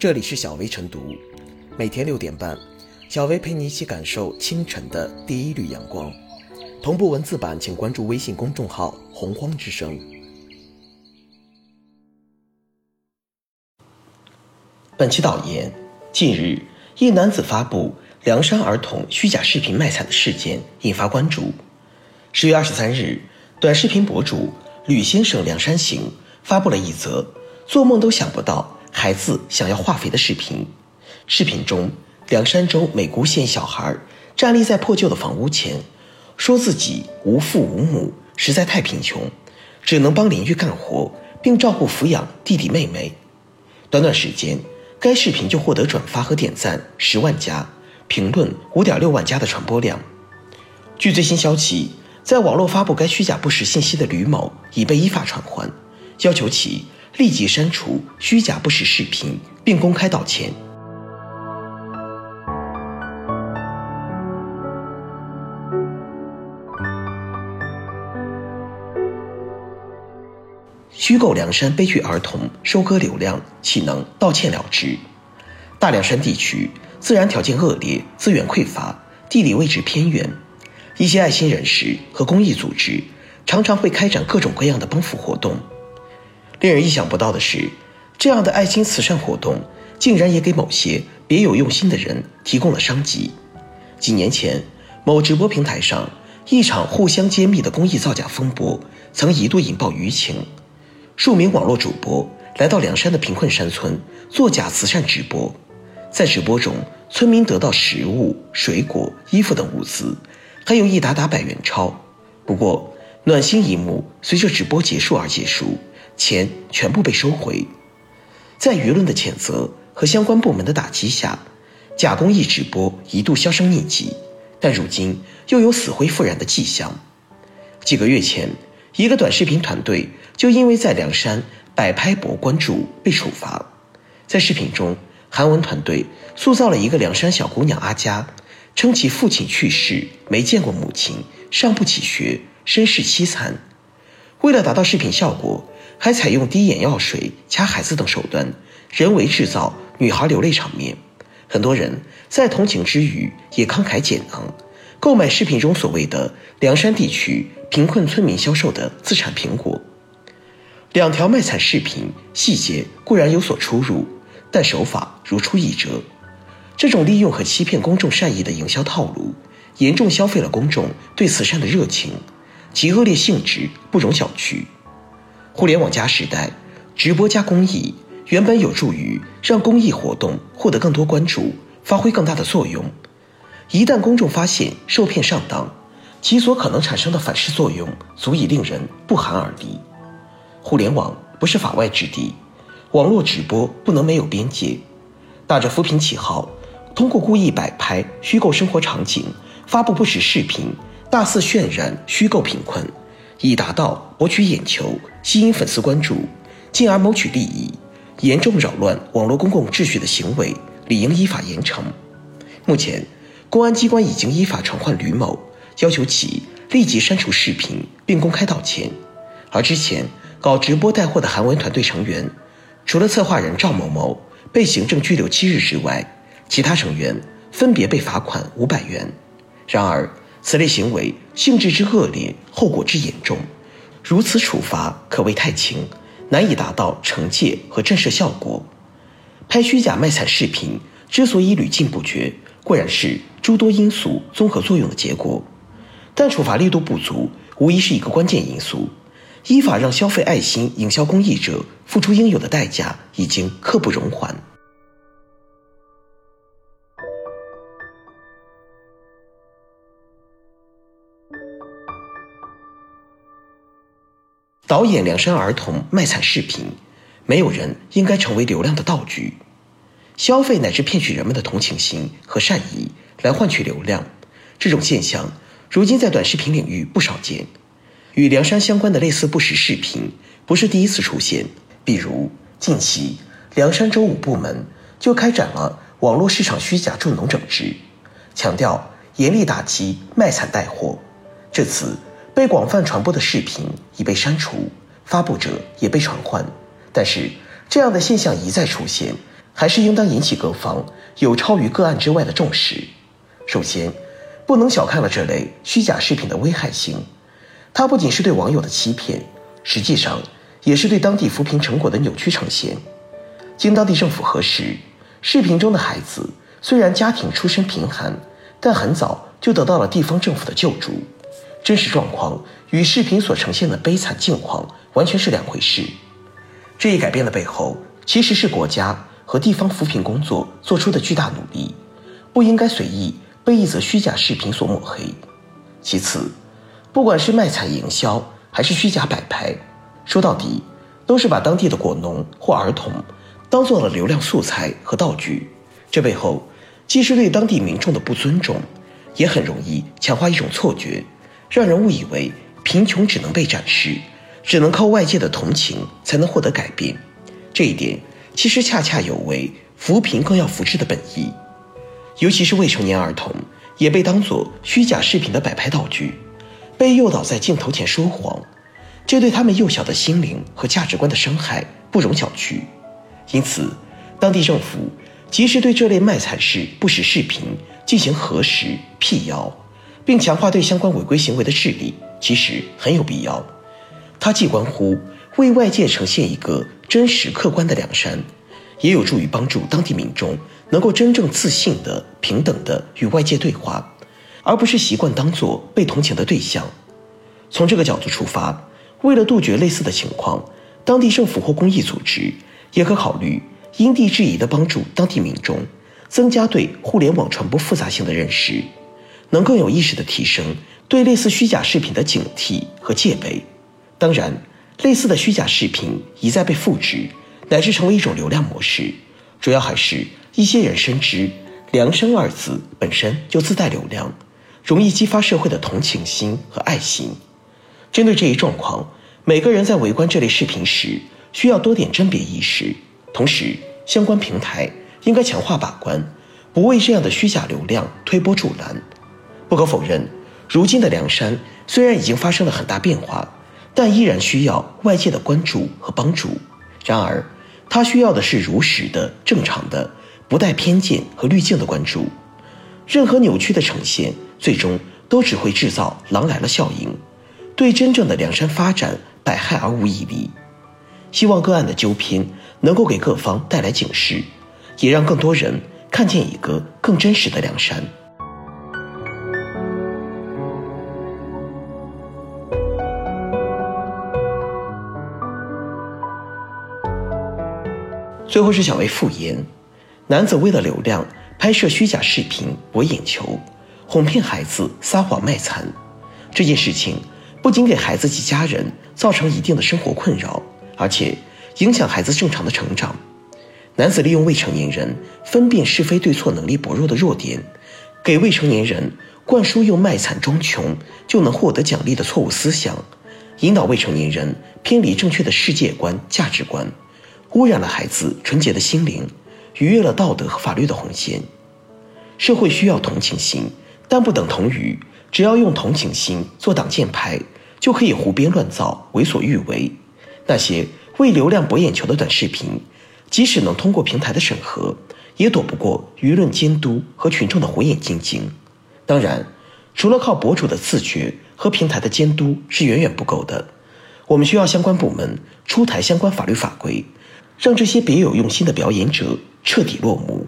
这里是小薇晨读，每天六点半，小薇陪你一起感受清晨的第一缕阳光。同步文字版，请关注微信公众号“洪荒之声”。本期导言：近日，一男子发布凉山儿童虚假视频卖惨的事件引发关注。十月二十三日，短视频博主吕先生凉山行发布了一则做梦都想不到。孩子想要化肥的视频，视频中，凉山州美姑县小孩站立在破旧的房屋前，说自己无父无母，实在太贫穷，只能帮邻居干活，并照顾抚养弟弟妹妹。短短时间，该视频就获得转发和点赞十万加，评论五点六万加的传播量。据最新消息，在网络发布该虚假不实信息的吕某已被依法传唤，要求其。立即删除虚假不实视频，并公开道歉。虚构凉山悲剧儿童收割流量，岂能道歉了之？大凉山地区自然条件恶劣，资源匮乏，地理位置偏远，一些爱心人士和公益组织常常会开展各种各样的帮扶活动。令人意想不到的是，这样的爱心慈善活动竟然也给某些别有用心的人提供了商机。几年前，某直播平台上一场互相揭秘的公益造假风波，曾一度引爆舆情。数名网络主播来到凉山的贫困山村做假慈善直播，在直播中，村民得到食物、水果、衣服等物资，还有一沓沓百元钞。不过，暖心一幕随着直播结束而结束。钱全部被收回，在舆论的谴责和相关部门的打击下，假公益直播一度销声匿迹，但如今又有死灰复燃的迹象。几个月前，一个短视频团队就因为在凉山摆拍博关注被处罚。在视频中，韩文团队塑造了一个凉山小姑娘阿佳，称其父亲去世，没见过母亲，上不起学，身世凄惨。为了达到视频效果。还采用滴眼药水、掐孩子等手段，人为制造女孩流泪场面。很多人在同情之余，也慷慨解囊，购买视频中所谓的凉山地区贫困村民销售的自产苹果。两条卖惨视频细节固然有所出入，但手法如出一辙。这种利用和欺骗公众善意的营销套路，严重消费了公众对慈善的热情，其恶劣性质不容小觑。互联网加时代，直播加公益原本有助于让公益活动获得更多关注，发挥更大的作用。一旦公众发现受骗上当，其所可能产生的反噬作用足以令人不寒而栗。互联网不是法外之地，网络直播不能没有边界。打着扶贫旗号，通过故意摆拍虚构生活场景，发布不实视频，大肆渲染虚构贫困。以达到博取眼球、吸引粉丝关注，进而谋取利益，严重扰乱网络公共秩序的行为，理应依法严惩。目前，公安机关已经依法传唤吕某，要求其立即删除视频并公开道歉。而之前搞直播带货的韩文团队成员，除了策划人赵某某被行政拘留七日之外，其他成员分别被罚款五百元。然而，此类行为性质之恶劣，后果之严重，如此处罚可谓太轻，难以达到惩戒和震慑效果。拍虚假卖惨视频之所以屡禁不绝，固然是诸多因素综合作用的结果，但处罚力度不足，无疑是一个关键因素。依法让消费爱心、营销公益者付出应有的代价，已经刻不容缓。导演凉山儿童卖惨视频，没有人应该成为流量的道具，消费乃至骗取人们的同情心和善意来换取流量，这种现象如今在短视频领域不少见。与凉山相关的类似不实视频不是第一次出现，比如近期凉山州五部门就开展了网络市场虚假助农整治，强调严厉打击卖惨带货。这次。被广泛传播的视频已被删除，发布者也被传唤。但是，这样的现象一再出现，还是应当引起各方有超于个案之外的重视。首先，不能小看了这类虚假视频的危害性，它不仅是对网友的欺骗，实际上也是对当地扶贫成果的扭曲呈现。经当地政府核实，视频中的孩子虽然家庭出身贫寒，但很早就得到了地方政府的救助。真实状况与视频所呈现的悲惨境况完全是两回事。这一改变的背后，其实是国家和地方扶贫工作做出的巨大努力，不应该随意被一则虚假视频所抹黑。其次，不管是卖惨营销还是虚假摆拍，说到底都是把当地的果农或儿童当做了流量素材和道具。这背后既是对当地民众的不尊重，也很容易强化一种错觉。让人误以为贫穷只能被展示，只能靠外界的同情才能获得改变。这一点其实恰恰有违扶贫更要扶持的本意。尤其是未成年儿童也被当作虚假视频的摆拍道具，被诱导在镜头前说谎，这对他们幼小的心灵和价值观的伤害不容小觑。因此，当地政府及时对这类卖惨式不实视频进行核实辟谣。并强化对相关违规行为的治理，其实很有必要。它既关乎为外界呈现一个真实客观的梁山，也有助于帮助当地民众能够真正自信的、平等的与外界对话，而不是习惯当做被同情的对象。从这个角度出发，为了杜绝类似的情况，当地政府或公益组织也可考虑因地制宜地帮助当地民众，增加对互联网传播复杂性的认识。能更有意识地提升对类似虚假视频的警惕和戒备。当然，类似的虚假视频一再被复制，乃至成为一种流量模式，主要还是一些人深知“良山”二字本身就自带流量，容易激发社会的同情心和爱心。针对这一状况，每个人在围观这类视频时，需要多点甄别意识。同时，相关平台应该强化把关，不为这样的虚假流量推波助澜。不可否认，如今的梁山虽然已经发生了很大变化，但依然需要外界的关注和帮助。然而，它需要的是如实的、正常的、不带偏见和滤镜的关注。任何扭曲的呈现，最终都只会制造“狼来了”效应，对真正的梁山发展百害而无一利。希望个案的纠偏能够给各方带来警示，也让更多人看见一个更真实的梁山。最后是小薇复言，男子为了流量拍摄虚假视频博眼球，哄骗孩子撒谎卖惨，这件事情不仅给孩子及家人造成一定的生活困扰，而且影响孩子正常的成长。男子利用未成年人分辨是非对错能力薄弱的弱点，给未成年人灌输用卖惨装穷就能获得奖励的错误思想，引导未成年人偏离正确的世界观价值观。污染了孩子纯洁的心灵，逾越了道德和法律的红线。社会需要同情心，但不等同于只要用同情心做挡箭牌，就可以胡编乱造、为所欲为。那些为流量博眼球的短视频，即使能通过平台的审核，也躲不过舆论监督和群众的火眼金睛。当然，除了靠博主的自觉和平台的监督是远远不够的，我们需要相关部门出台相关法律法规。让这些别有用心的表演者彻底落幕。